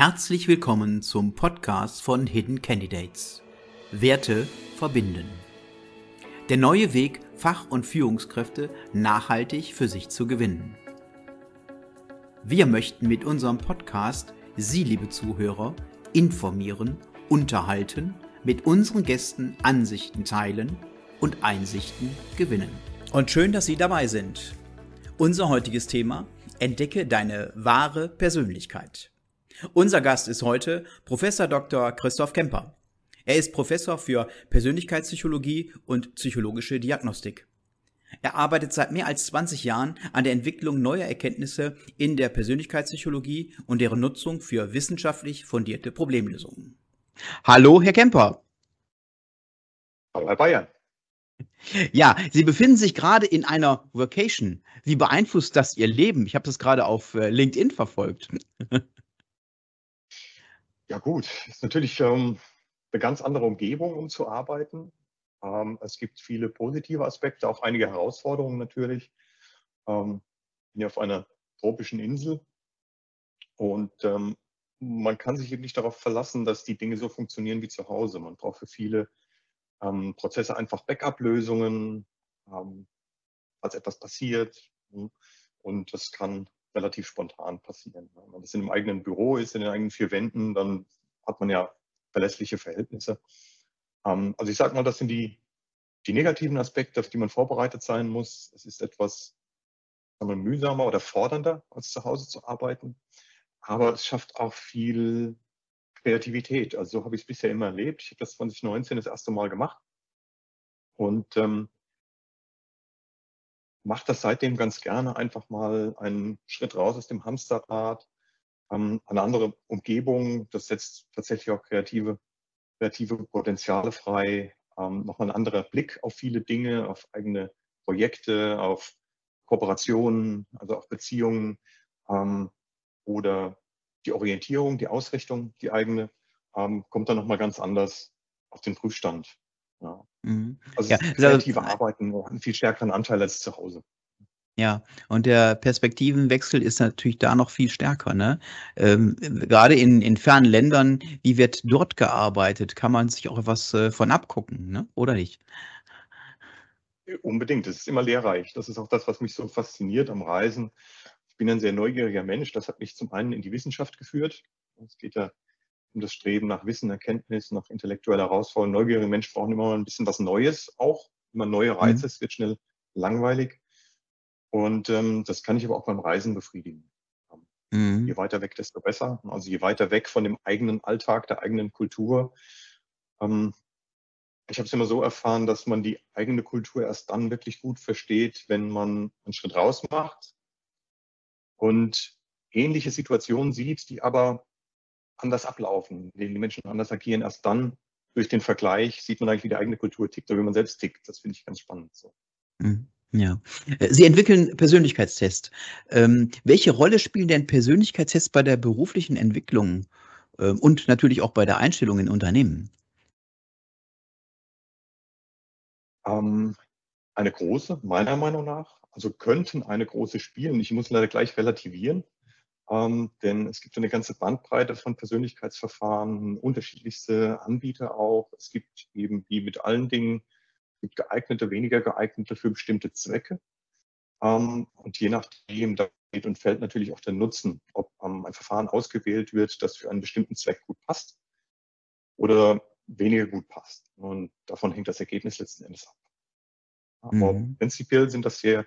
Herzlich willkommen zum Podcast von Hidden Candidates. Werte verbinden. Der neue Weg, Fach- und Führungskräfte nachhaltig für sich zu gewinnen. Wir möchten mit unserem Podcast Sie, liebe Zuhörer, informieren, unterhalten, mit unseren Gästen Ansichten teilen und Einsichten gewinnen. Und schön, dass Sie dabei sind. Unser heutiges Thema Entdecke deine wahre Persönlichkeit. Unser Gast ist heute Professor Dr. Christoph Kemper. Er ist Professor für Persönlichkeitspsychologie und psychologische Diagnostik. Er arbeitet seit mehr als 20 Jahren an der Entwicklung neuer Erkenntnisse in der Persönlichkeitspsychologie und deren Nutzung für wissenschaftlich fundierte Problemlösungen. Hallo, Herr Kemper. Hallo, Herr Bayern. Ja, Sie befinden sich gerade in einer Vacation. Wie beeinflusst das Ihr Leben? Ich habe das gerade auf äh, LinkedIn verfolgt. Ja gut, ist natürlich ähm, eine ganz andere Umgebung, um zu arbeiten. Ähm, es gibt viele positive Aspekte, auch einige Herausforderungen natürlich. Ähm, ich bin ja auf einer tropischen Insel und ähm, man kann sich eben nicht darauf verlassen, dass die Dinge so funktionieren wie zu Hause. Man braucht für viele ähm, Prozesse einfach Backup-Lösungen, ähm, als etwas passiert. Und das kann relativ spontan passieren. Wenn man das in einem eigenen Büro ist, in den eigenen vier Wänden, dann hat man ja verlässliche Verhältnisse. Ähm, also ich sage mal, das sind die, die negativen Aspekte, auf die man vorbereitet sein muss. Es ist etwas sagen wir, mühsamer oder fordernder, als zu Hause zu arbeiten. Aber es schafft auch viel Kreativität. Also so habe ich es bisher immer erlebt. Ich habe das 2019 das erste Mal gemacht und ähm, mache das seitdem ganz gerne, einfach mal einen Schritt raus aus dem Hamsterrad, ähm, eine andere Umgebung. Das setzt tatsächlich auch kreative, kreative Potenziale frei. Ähm, nochmal ein anderer Blick auf viele Dinge, auf eigene Projekte, auf Kooperationen, also auf Beziehungen ähm, oder die Orientierung, die Ausrichtung, die eigene, ähm, kommt dann nochmal ganz anders auf den Prüfstand. Ja. Mhm. Also ja, kreative also, Arbeiten einen viel stärkeren Anteil als zu Hause. Ja, und der Perspektivenwechsel ist natürlich da noch viel stärker. Ne? Ähm, gerade in, in fernen Ländern, wie wird dort gearbeitet? Kann man sich auch etwas äh, von abgucken, ne? oder nicht? Unbedingt, es ist immer lehrreich. Das ist auch das, was mich so fasziniert am Reisen. Ich bin ein sehr neugieriger Mensch. Das hat mich zum einen in die Wissenschaft geführt. Es geht ja um das Streben nach Wissen, Erkenntnis, nach intellektueller Herausforderung. Neugierige Menschen brauchen immer mal ein bisschen was Neues auch, immer neue Reize, mhm. es wird schnell langweilig. Und ähm, das kann ich aber auch beim Reisen befriedigen. Mhm. Je weiter weg, desto besser. Also je weiter weg von dem eigenen Alltag, der eigenen Kultur. Ähm, ich habe es immer so erfahren, dass man die eigene Kultur erst dann wirklich gut versteht, wenn man einen Schritt raus macht und ähnliche Situationen sieht, die aber anders ablaufen, denen die Menschen anders agieren. Erst dann durch den Vergleich sieht man eigentlich, wie die eigene Kultur tickt oder wie man selbst tickt. Das finde ich ganz spannend. So. Mhm. Ja. Äh, Sie entwickeln Persönlichkeitstests. Ähm, welche Rolle spielen denn Persönlichkeitstests bei der beruflichen Entwicklung ähm, und natürlich auch bei der Einstellung in Unternehmen? Ähm, eine große, meiner Meinung nach. Also könnten eine große spielen. Ich muss leider gleich relativieren. Ähm, denn es gibt eine ganze Bandbreite von Persönlichkeitsverfahren, unterschiedlichste Anbieter auch. Es gibt eben wie mit allen Dingen, gibt geeignete, weniger geeignete für bestimmte Zwecke. Ähm, und je nachdem, da geht und fällt natürlich auch der Nutzen, ob ähm, ein Verfahren ausgewählt wird, das für einen bestimmten Zweck gut passt oder weniger gut passt. Und davon hängt das Ergebnis letzten Endes ab. Aber mhm. prinzipiell sind das sehr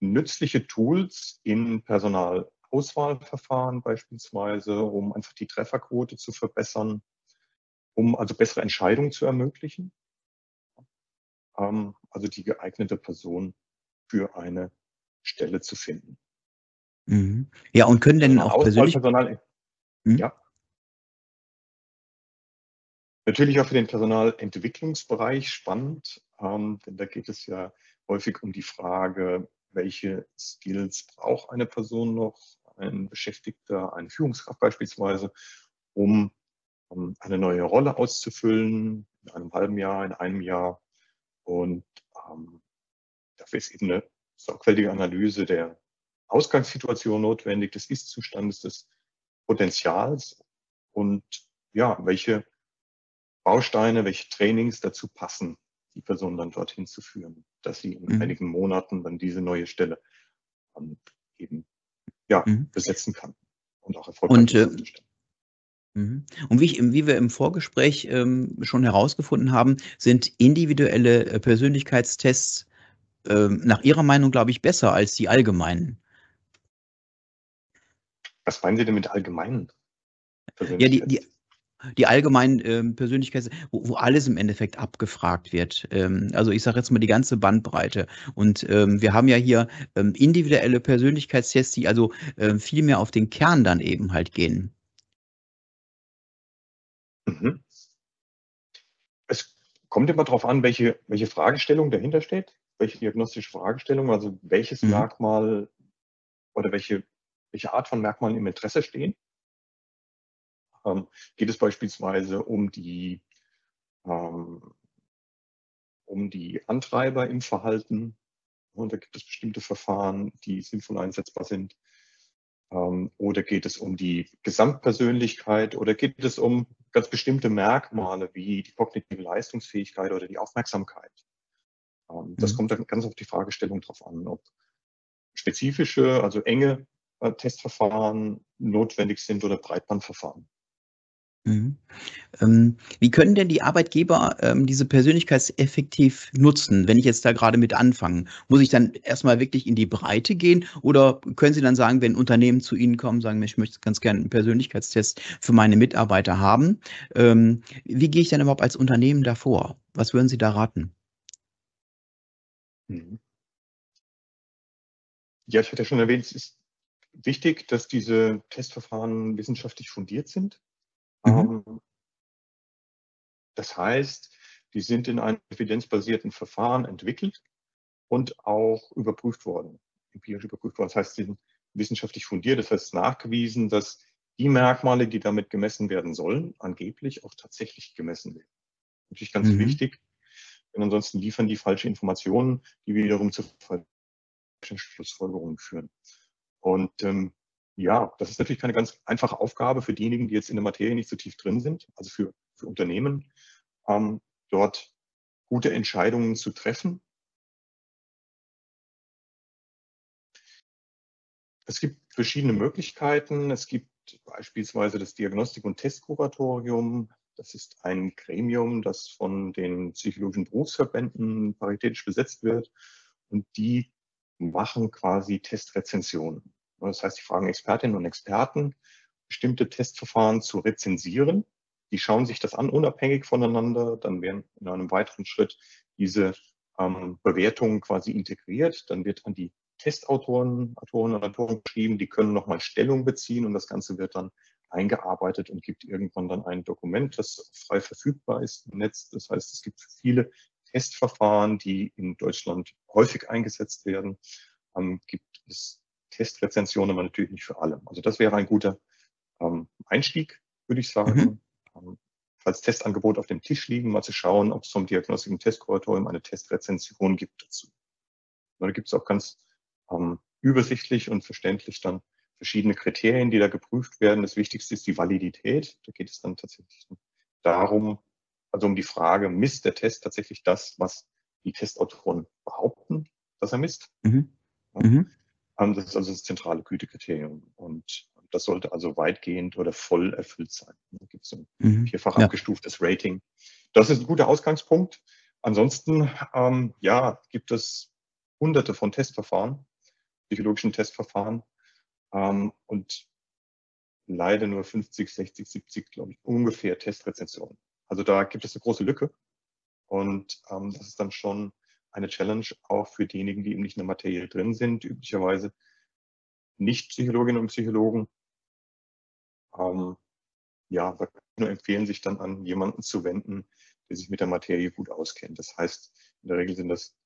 nützliche Tools in Personal Auswahlverfahren beispielsweise, um einfach die Trefferquote zu verbessern, um also bessere Entscheidungen zu ermöglichen. Ähm, also die geeignete Person für eine Stelle zu finden. Mhm. Ja, und können denn auch persönlich... Hm? Ja. Natürlich auch für den Personalentwicklungsbereich spannend, ähm, denn da geht es ja häufig um die Frage, welche Skills braucht eine Person noch, ein Beschäftigter, eine Führungskraft beispielsweise, um, um eine neue Rolle auszufüllen, in einem halben Jahr, in einem Jahr. Und ähm, dafür ist eben eine sorgfältige Analyse der Ausgangssituation notwendig, des Ist-Zustandes, des Potenzials und ja, welche Bausteine, welche Trainings dazu passen, die Person dann dorthin zu führen, dass sie in mhm. einigen Monaten dann diese neue Stelle ähm, eben ja, mhm. besetzen kann und auch erfolgreich und, äh, mhm. und wie, ich, wie, wir im Vorgespräch ähm, schon herausgefunden haben, sind individuelle äh, Persönlichkeitstests äh, nach Ihrer Meinung, glaube ich, besser als die allgemeinen. Was meinen Sie denn mit allgemeinen? Ja, die, die, die allgemeinen ähm, Persönlichkeits, wo, wo, alles im Endeffekt abgefragt wird. Ähm, also ich sage jetzt mal die ganze Bandbreite. Und ähm, wir haben ja hier ähm, individuelle Persönlichkeitstests, die also äh, viel mehr auf den Kern dann eben halt gehen. Mhm. Es kommt immer darauf an, welche, welche Fragestellung dahinter steht, welche diagnostische Fragestellung, also welches mhm. Merkmal oder welche, welche Art von Merkmalen im Interesse stehen. Ähm, geht es beispielsweise um die, ähm, um die Antreiber im Verhalten. Und da gibt es bestimmte Verfahren, die sinnvoll einsetzbar sind. Ähm, oder geht es um die Gesamtpersönlichkeit oder geht es um ganz bestimmte Merkmale wie die kognitive Leistungsfähigkeit oder die Aufmerksamkeit? Ähm, das mhm. kommt dann ganz auf die Fragestellung drauf an, ob spezifische, also enge äh, Testverfahren notwendig sind oder Breitbandverfahren. Mhm. Ähm, wie können denn die Arbeitgeber ähm, diese Persönlichkeit effektiv nutzen, wenn ich jetzt da gerade mit anfange? Muss ich dann erstmal wirklich in die Breite gehen oder können Sie dann sagen, wenn Unternehmen zu Ihnen kommen, sagen, ich möchte ganz gerne einen Persönlichkeitstest für meine Mitarbeiter haben, ähm, wie gehe ich dann überhaupt als Unternehmen davor? Was würden Sie da raten? Mhm. Ja, ich hatte ja schon erwähnt, es ist wichtig, dass diese Testverfahren wissenschaftlich fundiert sind. Mhm. Ähm, das heißt, die sind in einem evidenzbasierten Verfahren entwickelt und auch überprüft worden, empirisch überprüft worden. Das heißt, sie sind wissenschaftlich fundiert. Das heißt, nachgewiesen, dass die Merkmale, die damit gemessen werden sollen, angeblich auch tatsächlich gemessen werden. Natürlich ganz mhm. wichtig, denn ansonsten liefern die falsche Informationen, die wiederum zu falschen Schlussfolgerungen führen. Und ähm, ja, das ist natürlich keine ganz einfache Aufgabe für diejenigen, die jetzt in der Materie nicht so tief drin sind, also für, für Unternehmen, ähm, dort gute Entscheidungen zu treffen. Es gibt verschiedene Möglichkeiten. Es gibt beispielsweise das Diagnostik- und Testkuratorium. Das ist ein Gremium, das von den psychologischen Berufsverbänden paritätisch besetzt wird. Und die machen quasi Testrezensionen. Das heißt, die fragen Expertinnen und Experten, bestimmte Testverfahren zu rezensieren. Die schauen sich das an, unabhängig voneinander. Dann werden in einem weiteren Schritt diese ähm, Bewertungen quasi integriert. Dann wird an die Testautoren, Autoren und Autoren geschrieben, die können nochmal Stellung beziehen und das Ganze wird dann eingearbeitet und gibt irgendwann dann ein Dokument, das frei verfügbar ist im Netz. Das heißt, es gibt viele Testverfahren, die in Deutschland häufig eingesetzt werden, ähm, gibt es Testrezension, aber natürlich nicht für alle. Also das wäre ein guter ähm, Einstieg, würde ich sagen. Mhm. Ähm, falls Testangebot auf dem Tisch liegen, mal zu schauen, ob es zum und Testkuratorium eine Testrezension gibt dazu. Da gibt es auch ganz ähm, übersichtlich und verständlich dann verschiedene Kriterien, die da geprüft werden. Das Wichtigste ist die Validität. Da geht es dann tatsächlich darum, also um die Frage, misst der Test tatsächlich das, was die Testautoren behaupten, dass er misst? Mhm. Ja. Mhm. Das ist also das zentrale Gütekriterium. Und das sollte also weitgehend oder voll erfüllt sein. Da gibt es ein mhm. vierfach ja. abgestuftes Rating. Das ist ein guter Ausgangspunkt. Ansonsten, ähm, ja, gibt es hunderte von Testverfahren, psychologischen Testverfahren ähm, und leider nur 50, 60, 70, glaube ich, ungefähr Testrezensionen. Also da gibt es eine große Lücke. Und ähm, das ist dann schon eine Challenge auch für diejenigen, die eben nicht in der Materie drin sind, üblicherweise nicht Psychologinnen und Psychologen. Ähm, ja, kann ich nur empfehlen, sich dann an jemanden zu wenden, der sich mit der Materie gut auskennt. Das heißt, in der Regel sind das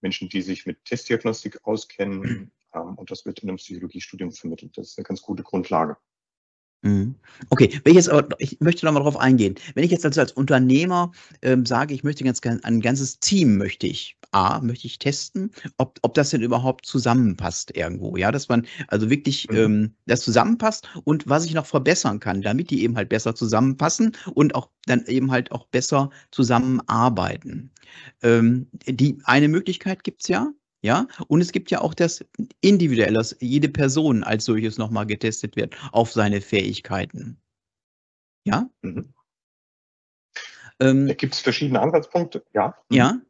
Menschen, die sich mit Testdiagnostik auskennen ähm, und das wird in einem Psychologiestudium vermittelt. Das ist eine ganz gute Grundlage. Mhm. Okay, wenn ich jetzt aber ich möchte noch mal drauf eingehen. Wenn ich jetzt also als Unternehmer, ähm, sage, ich möchte ganz ein ganzes Team möchte ich A, möchte ich testen, ob, ob das denn überhaupt zusammenpasst irgendwo. Ja, dass man also wirklich Mhm. ähm, das zusammenpasst und was ich noch verbessern kann, damit die eben halt besser zusammenpassen und auch dann eben halt auch besser zusammenarbeiten. Ähm, die eine Möglichkeit gibt's ja, ja, und es gibt ja auch das individuell, dass jede Person als solches nochmal getestet wird auf seine Fähigkeiten. Ja? Mhm. Ähm, Da gibt es verschiedene Ansatzpunkte, ja. Mhm. ja.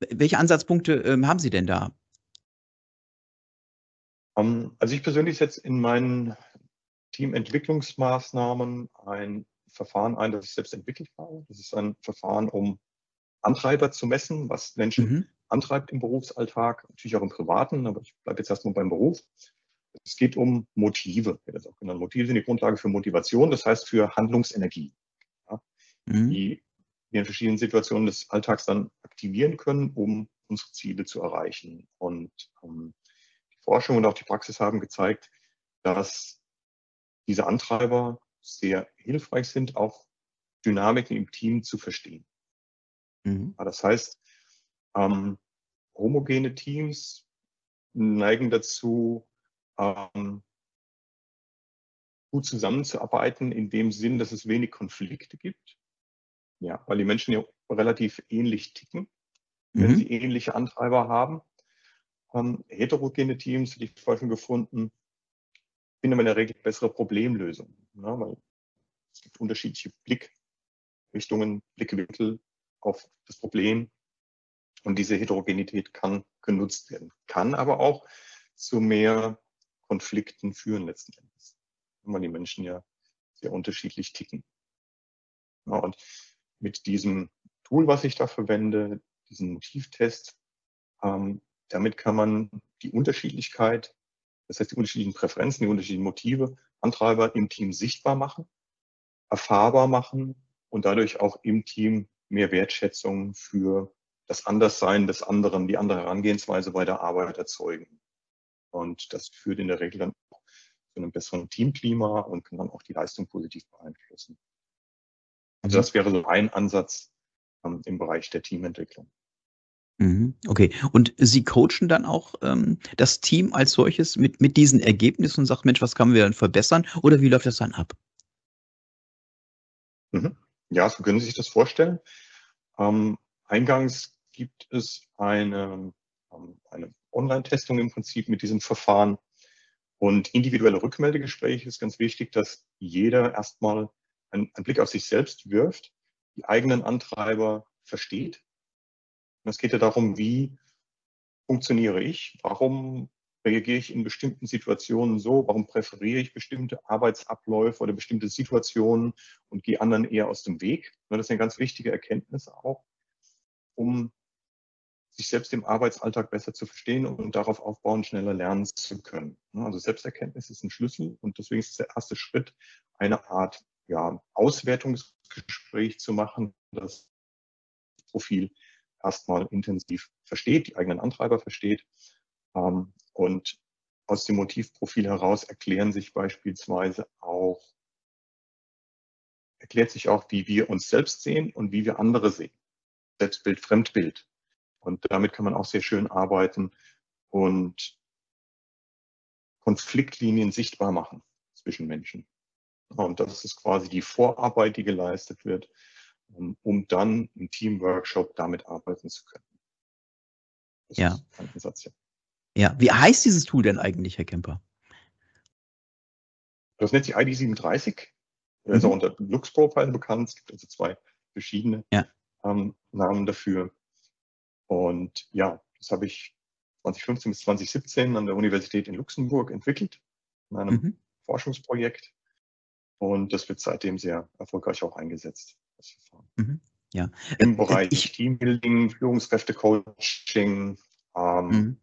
Welche Ansatzpunkte ähm, haben Sie denn da? Ähm, also ich persönlich setze in meinen Teamentwicklungsmaßnahmen ein Verfahren ein, das ich selbst entwickelt habe. Das ist ein Verfahren, um Antreiber zu messen, was Menschen Mhm. antreibt im Berufsalltag, natürlich auch im Privaten, aber ich bleibe jetzt erstmal beim Beruf. Es geht um Motive, das auch genannt. Motive sind die Grundlage für Motivation, das heißt für Handlungsenergie, Mhm. die in verschiedenen Situationen des Alltags dann aktivieren können, um unsere Ziele zu erreichen. Und ähm, die Forschung und auch die Praxis haben gezeigt, dass diese Antreiber sehr hilfreich sind, auch Dynamiken im Team zu verstehen. Mhm. Das heißt, ähm, homogene Teams neigen dazu, ähm, gut zusammenzuarbeiten, in dem Sinn, dass es wenig Konflikte gibt. Ja, weil die Menschen ja relativ ähnlich ticken, wenn Mhm. sie ähnliche Antreiber haben. Ähm, heterogene Teams, die ich vorher schon gefunden, finden in der Regel bessere Problemlösungen. Ne? Weil es gibt unterschiedliche Blickrichtungen, Blickwinkel auf das Problem. Und diese Heterogenität kann genutzt werden, kann aber auch zu mehr Konflikten führen letzten Endes, weil die Menschen ja sehr unterschiedlich ticken. Ja, und mit diesem Tool, was ich da verwende, diesen Motivtest, ähm, damit kann man die Unterschiedlichkeit, das heißt die unterschiedlichen Präferenzen, die unterschiedlichen Motive, Antreiber im Team sichtbar machen, erfahrbar machen und dadurch auch im Team mehr Wertschätzung für das Anderssein des anderen, die andere Herangehensweise bei der Arbeit erzeugen. Und das führt in der Regel dann auch zu einem besseren Teamklima und kann dann auch die Leistung positiv beeinflussen. Also das wäre so ein Ansatz im Bereich der Teamentwicklung. Mhm. Okay. Und Sie coachen dann auch ähm, das Team als solches mit, mit diesen Ergebnissen und sagt, Mensch, was können wir denn verbessern? Oder wie läuft das dann ab? Mhm. Ja, so können Sie sich das vorstellen. Ähm, eingangs gibt es eine, ähm, eine Online-Testung im Prinzip mit diesem Verfahren. Und individuelle Rückmeldegespräche ist ganz wichtig, dass jeder erstmal einen, einen Blick auf sich selbst wirft, die eigenen Antreiber versteht. Und es geht ja darum, wie funktioniere ich? Warum reagiere ich in bestimmten Situationen so? Warum präferiere ich bestimmte Arbeitsabläufe oder bestimmte Situationen und gehe anderen eher aus dem Weg? Das ist eine ganz wichtige Erkenntnis auch, um sich selbst im Arbeitsalltag besser zu verstehen und darauf aufbauen, schneller lernen zu können. Also Selbsterkenntnis ist ein Schlüssel und deswegen ist der erste Schritt, eine Art ja, Auswertungsgespräch zu machen, das Profil erstmal intensiv versteht, die eigenen Antreiber versteht. Ähm, und aus dem Motivprofil heraus erklären sich beispielsweise auch, erklärt sich auch, wie wir uns selbst sehen und wie wir andere sehen. Selbstbild, Fremdbild. Und damit kann man auch sehr schön arbeiten und Konfliktlinien sichtbar machen zwischen Menschen. Und das ist quasi die Vorarbeit, die geleistet wird, um, um dann im Teamworkshop damit arbeiten zu können. Das Ja. Ansatz, ja. Ja. Wie heißt dieses Tool denn eigentlich, Herr Kemper? Das nennt sich ID37. Er ist Mhm. auch unter Lux Profile bekannt. Es gibt also zwei verschiedene Ja. ähm, Namen dafür. Und ja, das habe ich 2015 bis 2017 an der Universität in Luxemburg entwickelt, in einem Mhm. Forschungsprojekt. Und das wird seitdem sehr erfolgreich auch eingesetzt. Das Verfahren. Mhm. Ja. Im Äh, Bereich ich, Teambuilding, Führungskräfte-Coaching, ähm, Mhm.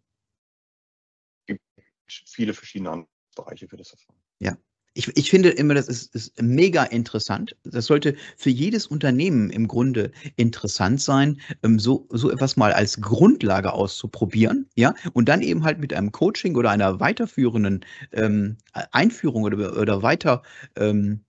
gibt viele verschiedene Bereiche für das Verfahren. Ja. Ich, ich finde immer, das ist, ist mega interessant. Das sollte für jedes Unternehmen im Grunde interessant sein, ähm, so, so etwas mal als Grundlage auszuprobieren, ja, und dann eben halt mit einem Coaching oder einer weiterführenden ähm, Einführung oder, oder weiter, ähm,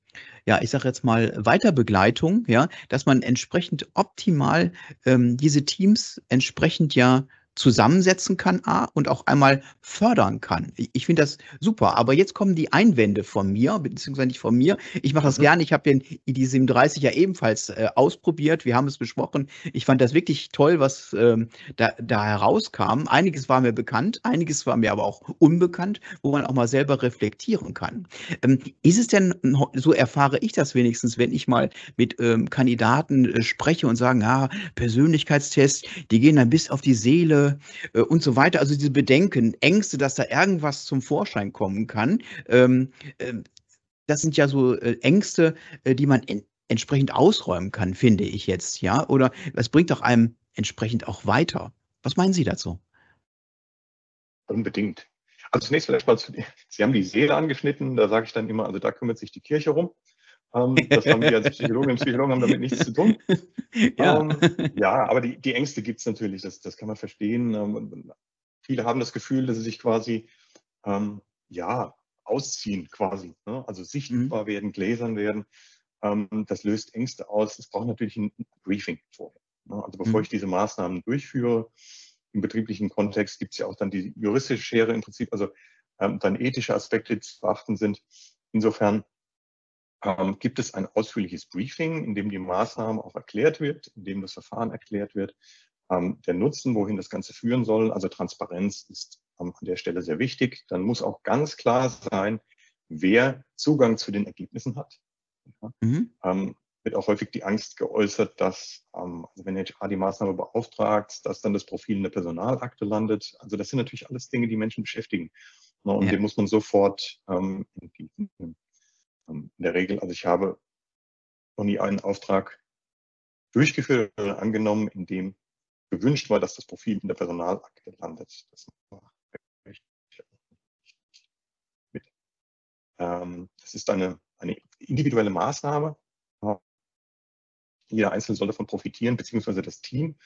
ja, ich sage jetzt mal, Weiterbegleitung, ja, dass man entsprechend optimal ähm, diese Teams entsprechend ja zusammensetzen kann A, und auch einmal fördern kann. Ich, ich finde das super. Aber jetzt kommen die Einwände von mir, beziehungsweise nicht von mir. Ich mache das mhm. gerne. Ich habe den ID37 ja ebenfalls äh, ausprobiert. Wir haben es besprochen. Ich fand das wirklich toll, was ähm, da, da herauskam. Einiges war mir bekannt, einiges war mir aber auch unbekannt, wo man auch mal selber reflektieren kann. Ähm, ist es denn, so erfahre ich das wenigstens, wenn ich mal mit ähm, Kandidaten äh, spreche und sagen, ja, Persönlichkeitstests, die gehen dann bis auf die Seele äh, und so weiter. Also diese Bedenken, Ängste, dass da irgendwas zum Vorschein kommen kann, ähm, äh, das sind ja so äh, Ängste, äh, die man en entsprechend ausräumen kann, finde ich jetzt, ja? Oder das bringt auch einem entsprechend auch weiter. Was meinen Sie dazu? Unbedingt. Also zunächst vielleicht mal, Sie haben die Seele angeschnitten, da sage ich dann immer, also da kümmert sich die Kirche rum. Ähm, das haben wir als Psychologinnen und Psychologen haben damit nichts zu tun. Ja, ähm, ja aber die, die Ängste gibt es natürlich, das, das kann man verstehen. Ähm, viele haben das Gefühl, dass sie sich quasi ähm, ja, ausziehen quasi, ne? also sichtbar mhm. werden, gläsern werden. Ähm, das löst Ängste aus. Es braucht natürlich ein Briefing vorher. Ne? Also bevor mhm. ich diese Maßnahmen durchführe, im betrieblichen Kontext gibt es ja auch dann die juristische Schere im Prinzip, also ähm, dann ethische Aspekte, die zu beachten sind. Insofern ähm, gibt es ein ausführliches Briefing, in dem die Maßnahme auch erklärt wird, in dem das Verfahren erklärt wird, ähm, der Nutzen, wohin das Ganze führen soll. Also Transparenz ist ähm, an der Stelle sehr wichtig. Dann muss auch ganz klar sein, wer Zugang zu den Ergebnissen hat. Ja. Mhm. Ähm, wird auch häufig die Angst geäußert, dass, ähm, also wenn HR die Maßnahme beauftragt, dass dann das Profil in der Personalakte landet. Also das sind natürlich alles Dinge, die Menschen beschäftigen. Ne, und ja. dem muss man sofort ähm, entgegnen. Ähm, in der Regel, also ich habe noch nie einen Auftrag durchgeführt oder angenommen, in dem gewünscht war, dass das Profil in der Personalakte landet. Das. Ähm, das ist eine, eine individuelle Maßnahme. Jeder Einzelne soll davon profitieren, beziehungsweise das Team.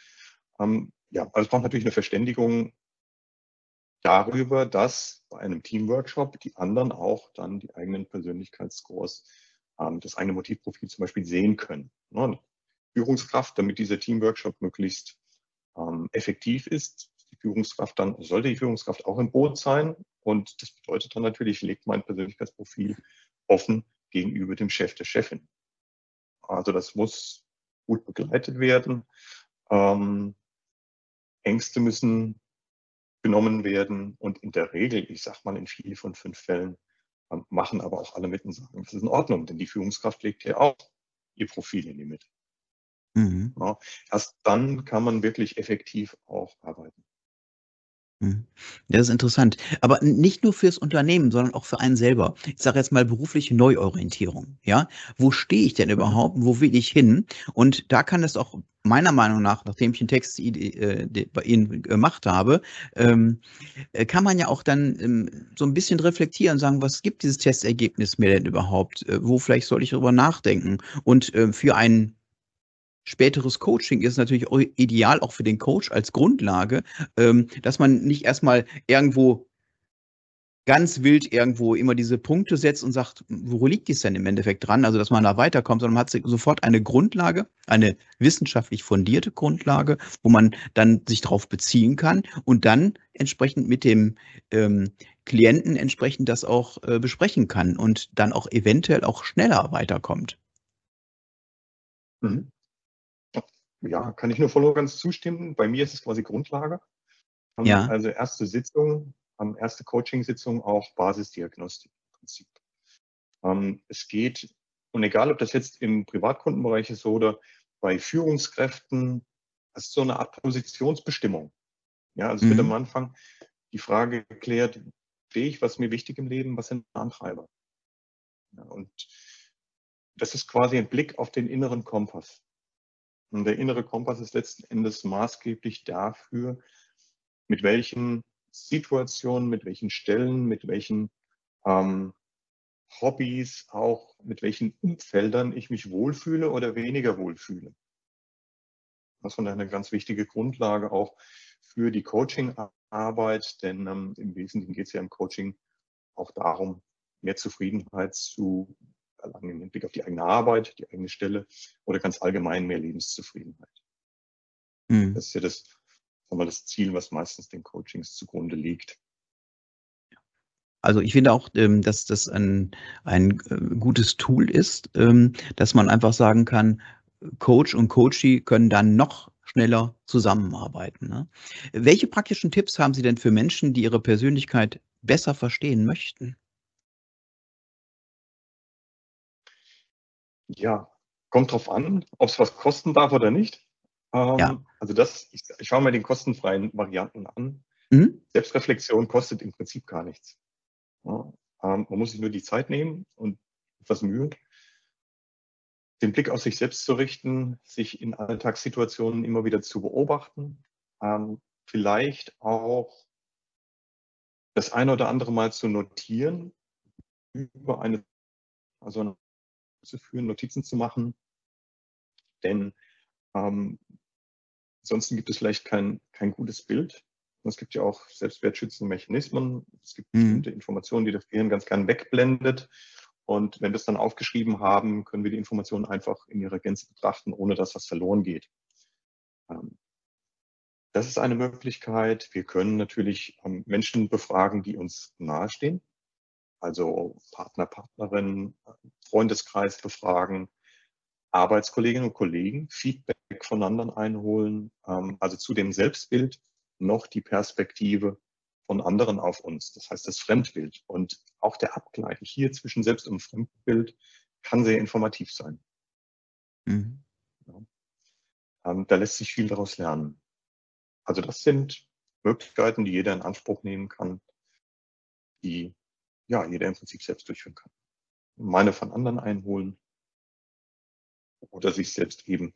Ähm, ja, also es braucht natürlich eine Verständigung darüber, dass bei einem Teamworkshop die anderen auch dann die eigenen Persönlichkeitsscores, ähm, das eigene Motivprofil zum Beispiel sehen können. Ne? Führungskraft, damit dieser Teamworkshop möglichst ähm, effektiv ist, die Führungskraft dann, sollte die Führungskraft auch im Boot sein. Und das bedeutet dann natürlich, legt mein Persönlichkeitsprofil offen gegenüber dem Chef der Chefin. Also das muss gut begleitet werden. Ähm, Ängste müssen genommen werden und in der Regel, ich sag mal in vier von fünf Fällen, ähm, machen aber auch alle mit und sagen, das ist in Ordnung, denn die Führungskraft legt ja auch ihr Profil in die Mitte. Mhm. Ja, erst dann kann man wirklich effektiv auch arbeiten. Mhm. Das ist interessant. Aber nicht nur fürs Unternehmen, sondern auch für einen selber. Ich sage jetzt mal berufliche Neuorientierung. Ja, wo stehe ich denn überhaupt? Wo will ich hin? Und da kann es auch meiner Meinung nach, nachdem ich den Text äh, bei Ihnen gemacht habe, ähm, äh, kann man ja auch dann ähm, so ein bisschen reflektieren und sagen, was gibt dieses Testergebnis mir denn überhaupt? Äh, wo vielleicht soll ich darüber nachdenken? Und äh, für einen späteres Coaching ist natürlich ideal auch für den Coach als Grundlage, ähm, dass man nicht erstmal irgendwo ganz wild irgendwo immer diese Punkte setzt und sagt, wo liegt dies denn im Endeffekt dran? Also, dass man da weiterkommt, sondern man hat sofort eine Grundlage, eine wissenschaftlich fundierte Grundlage, wo man dann sich darauf beziehen kann und dann entsprechend mit dem ähm, Klienten entsprechend das auch äh, besprechen kann und dann auch eventuell auch schneller weiterkommt. Mhm. Ja, kann ich nur voll und ganz zustimmen. Bei mir ist es quasi Grundlage. Ja. Also erste Sitzung, erste Coaching-Sitzung auch Basisdiagnostik im Prinzip. Ähm, es geht, und egal ob das jetzt im Privatkundenbereich ist oder bei Führungskräften, das ist so eine Art Positionsbestimmung. Ja, also es mhm. wird am Anfang die Frage geklärt, stehe ich, was mir wichtig im Leben, was sind Antreiber? Ja, und das ist quasi ein Blick auf den inneren Kompass. Und der innere Kompass ist letzten Endes maßgeblich dafür, mit welchen Situationen, mit welchen Stellen, mit welchen ähm, Hobbys, auch mit welchen Umfeldern ich mich wohlfühle oder weniger wohlfühle. Das ist von daher eine ganz wichtige Grundlage auch für die Coaching-Arbeit, denn ähm, im Wesentlichen geht es ja im Coaching auch darum, mehr Zufriedenheit zu erlangen im Hinblick auf die eigene Arbeit, die eigene Stelle oder ganz allgemein mehr Lebenszufriedenheit. Mhm. Das ist ja das, sagen wir, das Ziel, was meistens den Coachings zugrunde liegt. Also ich finde auch, ähm, dass das ein, ein äh, gutes Tool ist, ähm, dass man einfach sagen kann, Coach und Coachee können dann noch schneller zusammenarbeiten. Ne? Welche praktischen Tipps haben Sie denn für Menschen, die ihre Persönlichkeit besser verstehen möchten? Ja, kommt drauf an, ob es was kosten darf oder nicht. Ähm, ja. Also das, ich, ich schaue mir die kostenfreien Varianten an. Mhm. Selbstreflexion kostet im Prinzip gar nichts. Ja, ähm, man muss sich nur die Zeit nehmen und etwas Mühe, den Blick auf sich selbst zu richten, sich in Alltagssituationen immer wieder zu beobachten, ähm, vielleicht auch das eine oder andere Mal zu notieren, über eine, also zu führen, Notizen zu machen, denn ähm, ansonsten gibt es vielleicht kein, kein gutes Bild. Und es gibt ja auch selbstwertschützende Mechanismen. Es gibt mhm. bestimmte Informationen, die das Gehirn ganz gern wegblendet. Und wenn wir es dann aufgeschrieben haben, können wir die Informationen einfach in ihrer Gänze betrachten, ohne dass was verloren geht. Ähm, das ist eine Möglichkeit. Wir können natürlich ähm, Menschen befragen, die uns nahestehen. Also Partner, Partnerinnen, Freundeskreis befragen, Arbeitskolleginnen und Kollegen, Feedback von anderen einholen, ähm, also zu dem Selbstbild noch die Perspektive von anderen auf uns. Das heißt das Fremdbild. Und auch der Abgleich hier zwischen Selbst- und Fremdbild kann sehr informativ sein. Mhm. Ja. Ähm, da lässt sich viel daraus lernen. Also das sind Möglichkeiten, die jeder in Anspruch nehmen kann, die ja jeder im Prinzip selbst durchführen kann. Meine von anderen einholen oder sich selbst eben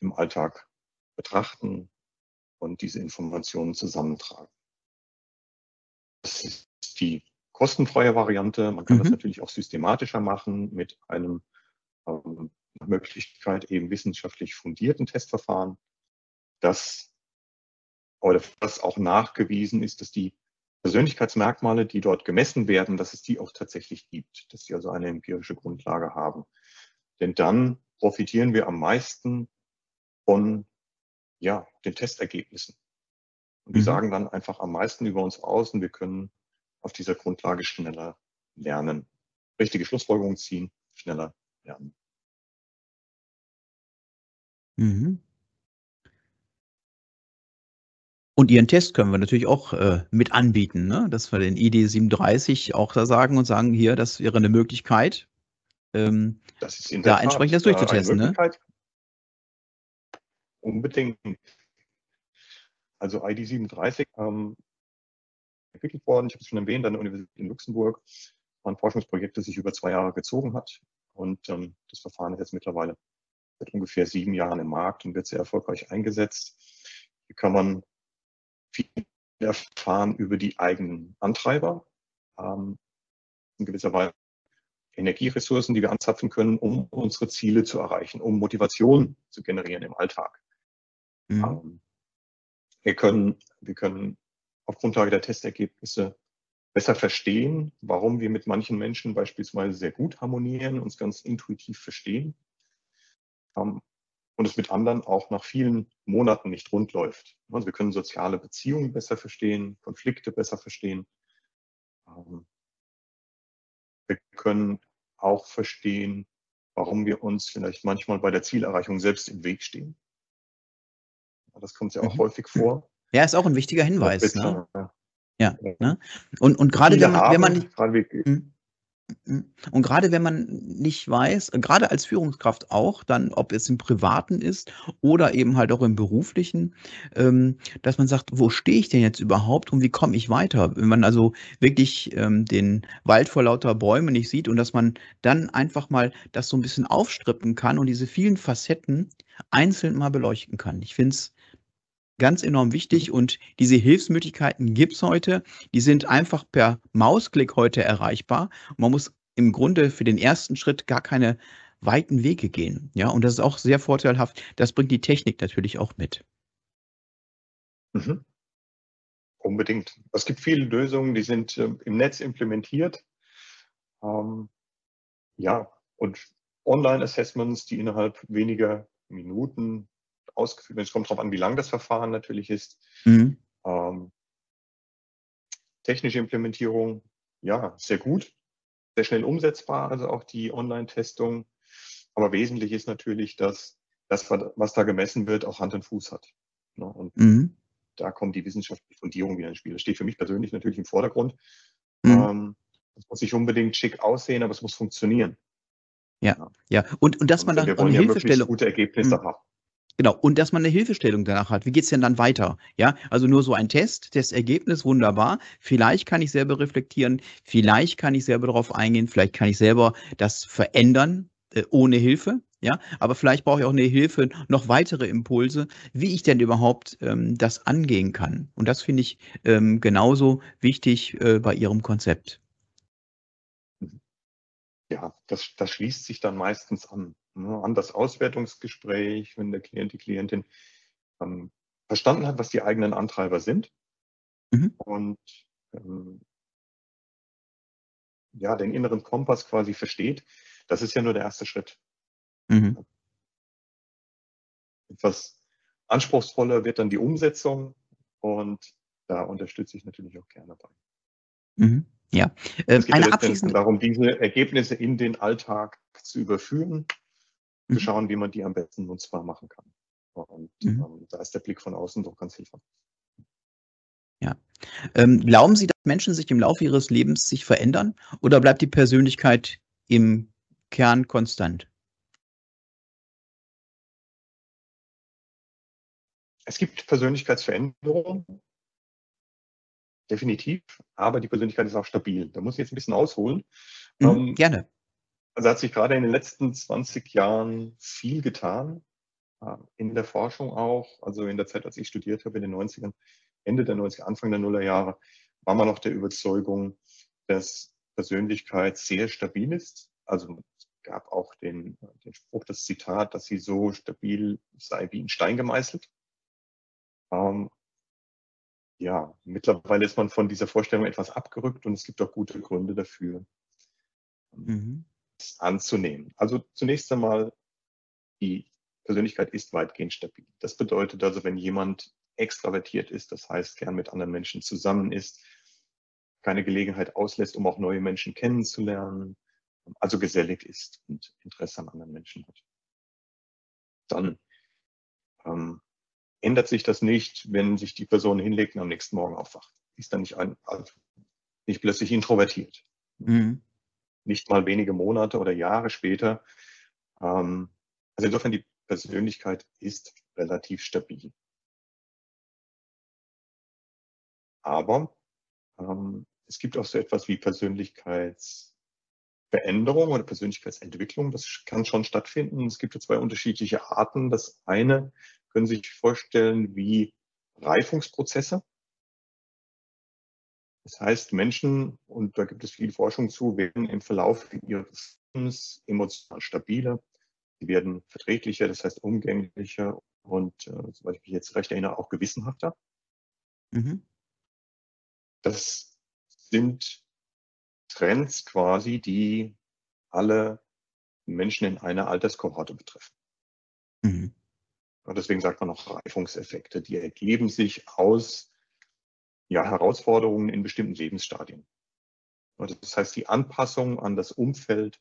im Alltag betrachten und diese Informationen zusammentragen. Das ist die kostenfreie Variante. Man kann mhm. das natürlich auch systematischer machen mit einem ähm, Möglichkeit eben wissenschaftlich fundierten Testverfahren, das oder was auch nachgewiesen ist, dass die Persönlichkeitsmerkmale, die dort gemessen werden, dass es die auch tatsächlich gibt, dass sie also eine empirische Grundlage haben. Denn dann profitieren wir am meisten von ja, den Testergebnissen. Und die mhm. sagen dann einfach am meisten über uns aus und wir können auf dieser Grundlage schneller lernen. Richtige Schlussfolgerungen ziehen, schneller lernen. Mhm. Und Ihren Test können wir natürlich auch äh, mit anbieten, ne? dass wir den ID 37 auch da sagen und sagen, hier, das wäre eine Möglichkeit, ähm, da entsprechend das durchzutesten. Ne? Unbedingt. Also ID37 ähm, entwickelt worden, ich habe es schon erwähnt, an der Universität in Luxemburg. War ein Forschungsprojekt, das sich über zwei Jahre gezogen hat. Und ähm, das Verfahren ist jetzt mittlerweile seit ungefähr sieben Jahren im Markt und wird sehr erfolgreich eingesetzt. Hier kann man viel erfahren über die eigenen Antreiber, ähm, in gewisser Weise Energieressourcen, die wir anzapfen können, um unsere Ziele zu erreichen, um Motivation zu generieren im Alltag. Mhm. Ähm, wir können, wir können auf Grundlage der Testergebnisse besser verstehen, warum wir mit manchen Menschen beispielsweise sehr gut harmonieren, uns ganz intuitiv verstehen ähm, und es mit anderen auch nach vielen Monaten nicht rund läuft. Also wir können soziale Beziehungen besser verstehen, Konflikte besser verstehen. Ähm, wir können auch verstehen, warum wir uns vielleicht manchmal bei der Zielerreichung selbst im Weg stehen. Das kommt ja auch mhm. häufig vor. Ja, ist auch ein wichtiger Hinweis. Ne? Ja, ne? Und, und gerade wenn man, wenn man nicht, hm, hm. Und gerade wenn man nicht weiß, gerade als Führungskraft auch, dann, ob es im Privaten ist oder eben halt auch im Beruflichen, ähm, dass man sagt, wo stehe ich denn jetzt überhaupt und wie komme ich weiter? Wenn man also wirklich ähm, den Wald vor lauter Bäumen nicht sieht und dass man dann einfach mal das so ein bisschen aufstrippen kann und diese vielen Facetten einzeln mal beleuchten kann. Ich finde es ganz enorm wichtig mhm. und diese Hilfsmöglichkeiten gibt es heute. Die sind einfach per Mausklick heute erreichbar. man muss im Grunde für den ersten Schritt gar keine weiten Wege gehen. Ja, und das ist auch sehr vorteilhaft. Das bringt die Technik natürlich auch mit. Mhm. Unbedingt. Es gibt viele Lösungen, die sind äh, im Netz implementiert. Ähm, ja, und Online-Assessments, die innerhalb weniger Minuten ausgeführt werden. Es kommt darauf an, wie lang das Verfahren natürlich ist. Mhm. Ähm, technische Implementierung, ja, sehr gut, sehr schnell umsetzbar, also auch die Online-Testung. Aber wesentlich ist natürlich, dass das, was da gemessen wird, auch Hand und Fuß hat. Ne? Und mhm. da kommt die wissenschaftliche Fundierung wieder ins Spiel. Das steht für mich persönlich natürlich im Vordergrund. Mhm. Ähm, es muss nicht unbedingt schick aussehen, aber es muss funktionieren. Ja, ja. Und, und dass und man dann eine ja Hilfestellung. gute Ergebnisse mhm. haben. Genau, und dass man eine Hilfestellung danach hat. Wie geht's denn dann weiter? Ja, also nur so ein Test, das Ergebnis wunderbar. Vielleicht kann ich selber reflektieren, vielleicht kann ich selber darauf eingehen, vielleicht kann ich selber das verändern äh, ohne Hilfe. Ja, aber vielleicht brauche ich auch eine Hilfe, noch weitere Impulse, wie ich denn überhaupt ähm, das angehen kann. Und das finde ich ähm, genauso wichtig äh, bei Ihrem Konzept. Ja, das, das schließt sich dann meistens an an das Auswertungsgespräch, wenn der Klient, die Klientin ähm, verstanden hat, was die eigenen Antreiber sind mhm. und ähm, ja, den inneren Kompass quasi versteht, das ist ja nur der erste Schritt. Mhm. Etwas anspruchsvoller wird dann die Umsetzung und da unterstütze ich natürlich auch gerne bei. Mhm. Ja, äh, es geht eine abschließende darum, diese Ergebnisse in den Alltag zu überführen mhm. zu schauen, wie man die am besten nutzbar machen kann. Und mhm. ähm, da ist der Blick von außen doch ganz hilfreich. Ja. Ähm, glauben Sie, dass Menschen sich im Laufe ihres Lebens sich verändern oder bleibt die Persönlichkeit im Kern konstant? Es gibt Persönlichkeitsveränderungen, definitiv, aber die Persönlichkeit ist auch stabil. Da muss ich jetzt ein bisschen ausholen. Mhm, ähm, gerne. Also hat sich gerade in den letzten 20 Jahren viel getan, äh, in der Forschung auch. Also in der Zeit, als ich studiert habe, in den 90ern, Ende der 90er, Anfang der Nullerjahre, war man noch der Überzeugung, dass Persönlichkeit sehr stabil ist. Also es gab auch den, den Spruch, das Zitat, dass sie so stabil sei wie in Stein gemeißelt. Ähm, ja, mittlerweile ist man von dieser Vorstellung etwas abgerückt und es gibt auch gute Gründe dafür. Mhm anzunehmen. Also zunächst einmal, die Persönlichkeit ist weitgehend stabil. Das bedeutet also, wenn jemand extravertiert ist, das heißt gern mit anderen Menschen zusammen ist, keine Gelegenheit auslässt, um auch neue Menschen kennenzulernen, also gesellig ist und Interesse an anderen Menschen hat. Dann ähm, ändert sich das nicht, wenn sich die Person hinlegt und am nächsten Morgen aufwacht. Ist dann nicht, ein, also nicht plötzlich introvertiert. Mhm nicht mal wenige Monate oder Jahre später. Ähm, also insofern die Persönlichkeit ist relativ stabil. Aber ähm, es gibt auch so etwas wie Persönlichkeitsveränderung oder Persönlichkeitsentwicklung. Das kann schon stattfinden. Es gibt ja zwei unterschiedliche Arten. Das eine können Sie sich vorstellen wie Reifungsprozesse. Das heißt, Menschen, und da gibt es viel Forschung zu, werden im Verlauf ihres Lebens emotional stabiler, sie werden verträglicher, das heißt umgänglicher und, äh, soweit ich mich jetzt recht erinnere, auch gewissenhafter. Mhm. Das sind Trends quasi, die alle Menschen in einer Alterskohorte betreffen. Mhm. Und deswegen sagt man auch Reifungseffekte, die ergeben sich aus ja, Herausforderungen in bestimmten Lebensstadien. Das heißt, die Anpassung an das Umfeld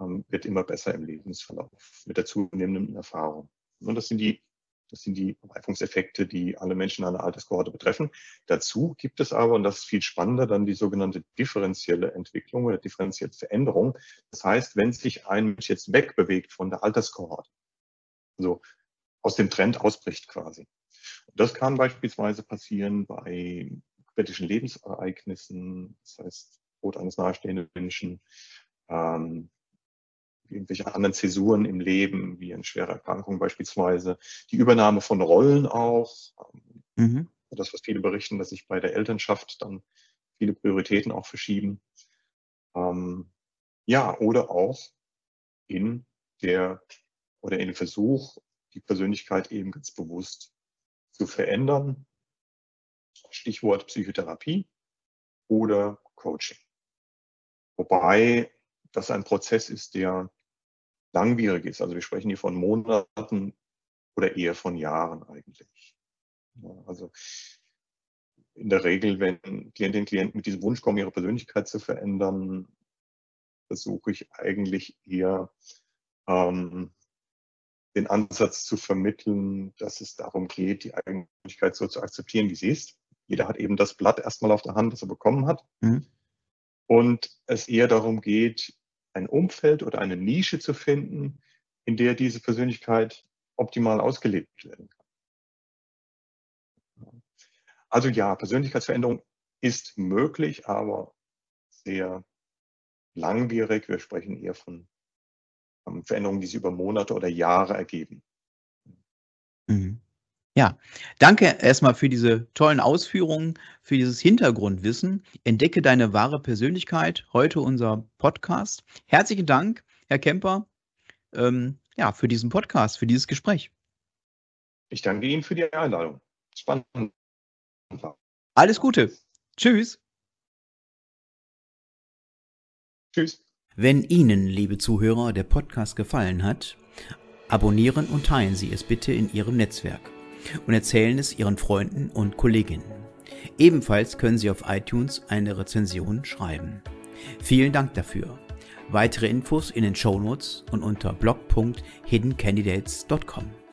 ähm, wird immer besser im Lebensverlauf mit der zunehmenden Erfahrung. Und das sind die, das sind die Reifungseffekte, die alle Menschen einer Alterskohorte betreffen. Dazu gibt es aber, und das ist viel spannender, dann die sogenannte differenzielle Entwicklung oder differenzielle Veränderung. Das heißt, wenn sich ein Mensch jetzt wegbewegt von der Alterskohorte, also aus dem Trend ausbricht quasi, das kann beispielsweise passieren bei kritischen Lebensereignissen, das heißt Tod eines nahestehenden Menschen, ähm, irgendwelche anderen Zäsuren im Leben, wie eine schwere Erkrankung beispielsweise, die Übernahme von Rollen auch, mhm. das, was viele berichten, dass sich bei der Elternschaft dann viele Prioritäten auch verschieben. Ähm, ja, oder auch in der oder in dem Versuch, die Persönlichkeit eben ganz bewusst zu verändern. Stichwort Psychotherapie oder Coaching. Wobei das ein Prozess ist, der langwierig ist. Also wir sprechen hier von Monaten oder eher von Jahren eigentlich. Also in der Regel, wenn Klientinnen und Klienten mit diesem Wunsch kommen, ihre Persönlichkeit zu verändern, versuche ich eigentlich eher ähm, den Ansatz zu vermitteln, dass es darum geht, die Eigentlichkeit so zu akzeptieren, wie sie ist. Jeder hat eben das Blatt erstmal auf der Hand, das er bekommen hat. Mhm. Und es eher darum geht, ein Umfeld oder eine Nische zu finden, in der diese Persönlichkeit optimal ausgelebt werden kann. Also ja, Persönlichkeitsveränderung ist möglich, aber sehr langwierig. Wir sprechen eher von Veränderungen, die sich über Monate oder Jahre ergeben. Mhm. Ja, danke erstmal für diese tollen Ausführungen, für dieses Hintergrundwissen. Entdecke deine wahre Persönlichkeit. Heute unser Podcast. Herzlichen Dank, Herr Kemper, ähm, ja, für diesen Podcast, für dieses Gespräch. Ich danke Ihnen für die Einladung. Spannend. Alles Gute. Tschüss. Tschüss. Wenn Ihnen, liebe Zuhörer, der Podcast gefallen hat, abonnieren und teilen Sie es bitte in Ihrem Netzwerk und erzählen es Ihren Freunden und Kolleginnen. Ebenfalls können Sie auf iTunes eine Rezension schreiben. Vielen Dank dafür. Weitere Infos in den Show Notes und unter blog.hiddencandidates.com.